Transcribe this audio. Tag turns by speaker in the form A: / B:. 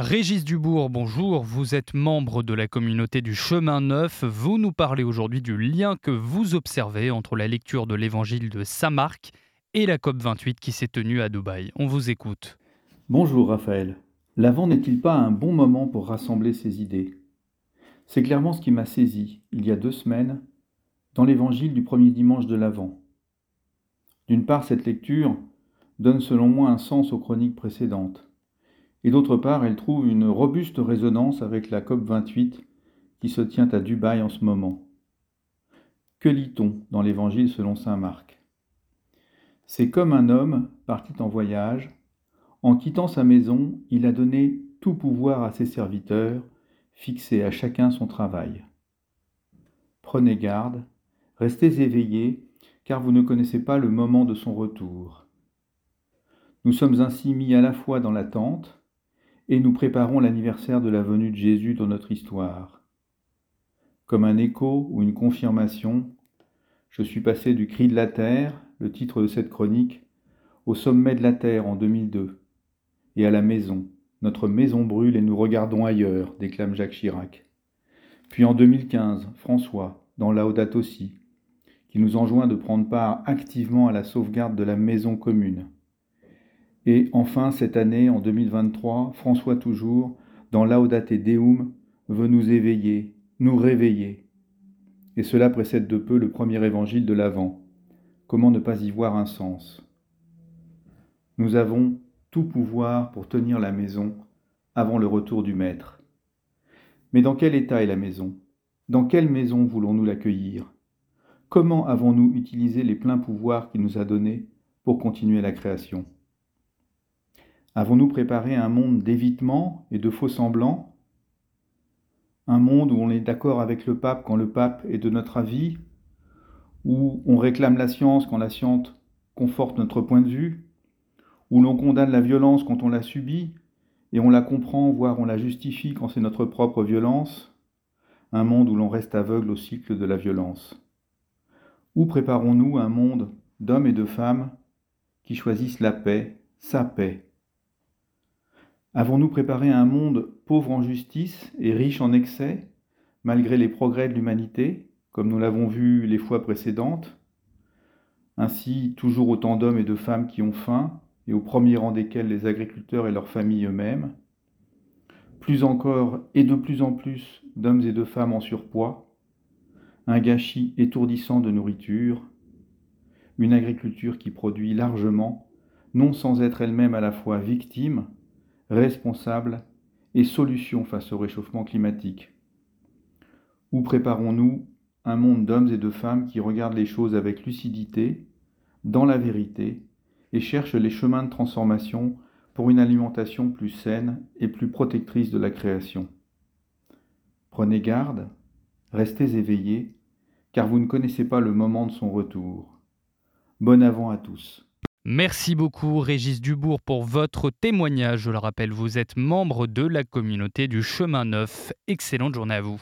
A: Régis Dubourg, bonjour. Vous êtes membre de la communauté du Chemin Neuf. Vous nous parlez aujourd'hui du lien que vous observez entre la lecture de l'évangile de Saint Marc et la COP28 qui s'est tenue à Dubaï. On vous écoute.
B: Bonjour Raphaël. L'Avent n'est-il pas un bon moment pour rassembler ses idées? C'est clairement ce qui m'a saisi, il y a deux semaines, dans l'évangile du premier dimanche de l'Avent. D'une part, cette lecture donne selon moi un sens aux chroniques précédentes et d'autre part, elle trouve une robuste résonance avec la COP28 qui se tient à Dubaï en ce moment. Que lit-on dans l'Évangile selon Saint Marc? C'est comme un homme parti en voyage. En quittant sa maison, il a donné tout pouvoir à ses serviteurs, fixé à chacun son travail. Prenez garde, restez éveillés, car vous ne connaissez pas le moment de son retour. Nous sommes ainsi mis à la fois dans l'attente, et nous préparons l'anniversaire de la venue de Jésus dans notre histoire. Comme un écho ou une confirmation, je suis passé du cri de la terre, le titre de cette chronique, au sommet de la terre en 2002, et à la maison. Notre maison brûle et nous regardons ailleurs, déclame Jacques Chirac. Puis en 2015, François, dans Laudato aussi, qui nous enjoint de prendre part activement à la sauvegarde de la maison commune. Et enfin, cette année, en 2023, François toujours, dans Laudate Deum, veut nous éveiller, nous réveiller. Et cela précède de peu le premier évangile de l'Avent. Comment ne pas y voir un sens? Nous avons tout pouvoir pour tenir la maison avant le retour du Maître. Mais dans quel état est la maison? Dans quelle maison voulons-nous l'accueillir? Comment avons-nous utilisé les pleins pouvoirs qu'il nous a donnés pour continuer la création? Avons-nous préparé un monde d'évitement et de faux semblants? Un monde où on est d'accord avec le pape quand le pape est de notre avis Où on réclame la science quand la science conforte notre point de vue Où l'on condamne la violence quand on la subit et on la comprend, voire on la justifie quand c'est notre propre violence. Un monde où l'on reste aveugle au cycle de la violence. Où préparons-nous un monde d'hommes et de femmes qui choisissent la paix, sa paix? Avons-nous préparé un monde pauvre en justice et riche en excès, malgré les progrès de l'humanité, comme nous l'avons vu les fois précédentes? Ainsi, toujours autant d'hommes et de femmes qui ont faim, et au premier rang desquels les agriculteurs et leurs familles eux-mêmes. Plus encore et de plus en plus d'hommes et de femmes en surpoids, un gâchis étourdissant de nourriture, une agriculture qui produit largement, non sans être elle-même à la fois victime, responsable et solution face au réchauffement climatique Où préparons-nous un monde d'hommes et de femmes qui regardent les choses avec lucidité, dans la vérité, et cherchent les chemins de transformation pour une alimentation plus saine et plus protectrice de la création? Prenez garde, restez éveillés, car vous ne connaissez pas le moment de son retour. Bon avant à tous.
A: Merci beaucoup Régis Dubourg pour votre témoignage. Je le rappelle, vous êtes membre de la communauté du Chemin Neuf. Excellente journée à vous.